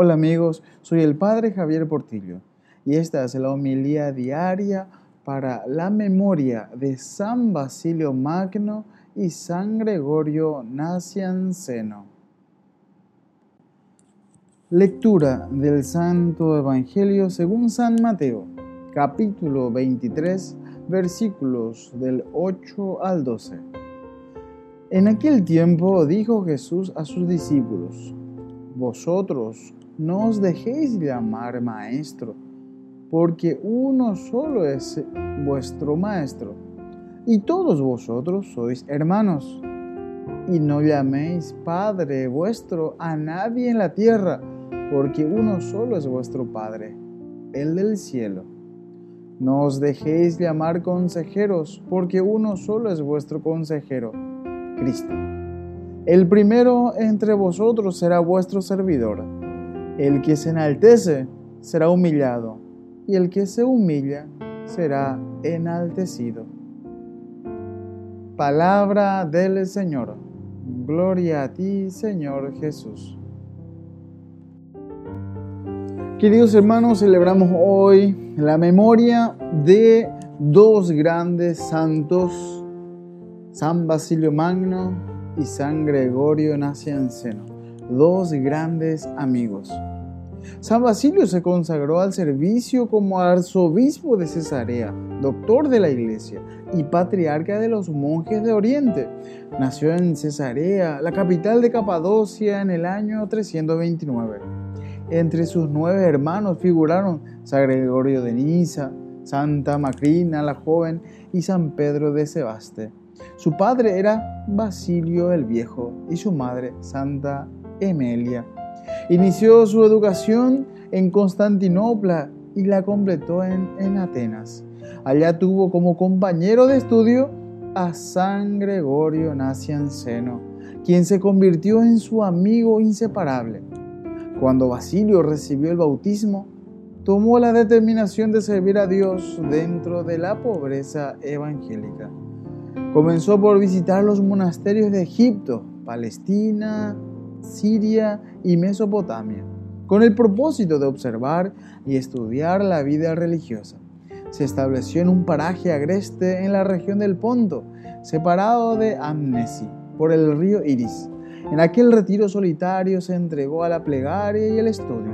Hola amigos, soy el Padre Javier Portillo y esta es la homilía diaria para la memoria de San Basilio Magno y San Gregorio Nacianceno. Lectura del Santo Evangelio según San Mateo, capítulo 23, versículos del 8 al 12. En aquel tiempo dijo Jesús a sus discípulos, Vosotros no os dejéis llamar maestro, porque uno solo es vuestro maestro, y todos vosotros sois hermanos. Y no llaméis Padre vuestro a nadie en la tierra, porque uno solo es vuestro Padre, el del cielo. No os dejéis llamar consejeros, porque uno solo es vuestro consejero, Cristo. El primero entre vosotros será vuestro servidor el que se enaltece será humillado, y el que se humilla será enaltecido. Palabra del Señor. Gloria a ti, Señor Jesús. Queridos hermanos, celebramos hoy la memoria de dos grandes santos, San Basilio Magno y San Gregorio Nacianceno, dos grandes amigos. San Basilio se consagró al servicio como arzobispo de Cesarea, doctor de la iglesia y patriarca de los monjes de Oriente. Nació en Cesarea, la capital de Capadocia, en el año 329. Entre sus nueve hermanos figuraron San Gregorio de Niza, Santa Macrina la joven y San Pedro de Sebaste. Su padre era Basilio el Viejo y su madre Santa Emelia. Inició su educación en Constantinopla y la completó en, Atenas. Allá tuvo como compañero de estudio a San Gregorio Nacianceno, quien se convirtió en su amigo inseparable. Cuando Basilio recibió el bautismo, tomó la determinación de servir a Dios dentro de la pobreza evangélica. Comenzó por visitar los monasterios de Egipto, Palestina, Siria y Mesopotamia, con el propósito de observar y estudiar la vida religiosa. Se estableció en un paraje agreste en la región del Ponto, separado de Amnesi por el río Iris. En aquel retiro solitario se entregó a la plegaria y el estudio.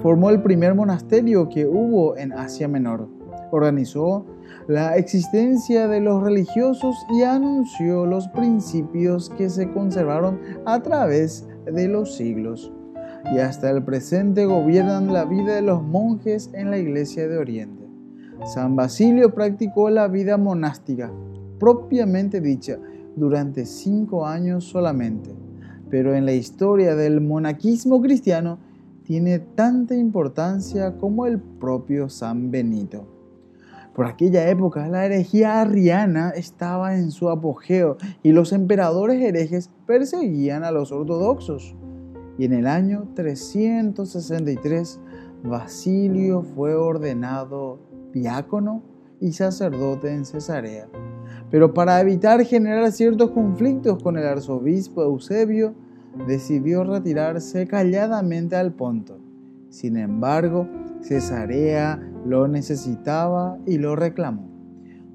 Formó el primer monasterio que hubo en Asia Menor. Organizó la existencia de los religiosos y anunció los principios que se conservaron a través de los siglos y hasta el presente gobiernan la vida de los monjes en la Iglesia de Oriente. San Basilio practicó la vida monástica, propiamente dicha, durante cinco años solamente, pero en la historia del monaquismo cristiano tiene tanta importancia como el propio San Benito. Por aquella época la herejía arriana estaba en su apogeo y los emperadores herejes perseguían a los ortodoxos. Y en el año 363 Basilio fue ordenado diácono y sacerdote en Cesarea. Pero para evitar generar ciertos conflictos con el arzobispo Eusebio, decidió retirarse calladamente al Ponto. Sin embargo, Cesarea lo necesitaba y lo reclamó.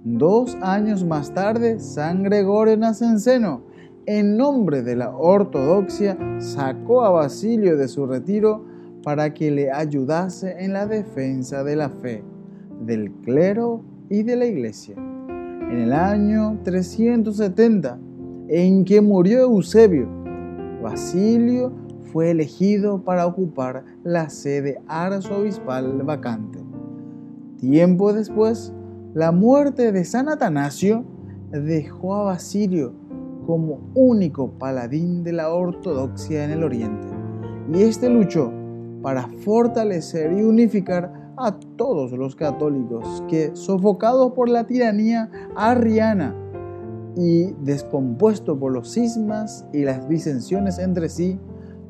Dos años más tarde, San Gregorio Nacenceno, en nombre de la ortodoxia, sacó a Basilio de su retiro para que le ayudase en la defensa de la fe, del clero y de la iglesia. En el año 370, en que murió Eusebio, Basilio fue elegido para ocupar la sede arzobispal vacante. Tiempo después, la muerte de San Atanasio dejó a Basilio como único paladín de la ortodoxia en el Oriente, y este luchó para fortalecer y unificar a todos los católicos que, sofocados por la tiranía arriana y descompuestos por los cismas y las disensiones entre sí,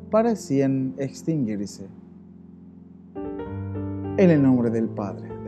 parecían extinguirse. En el nombre del Padre,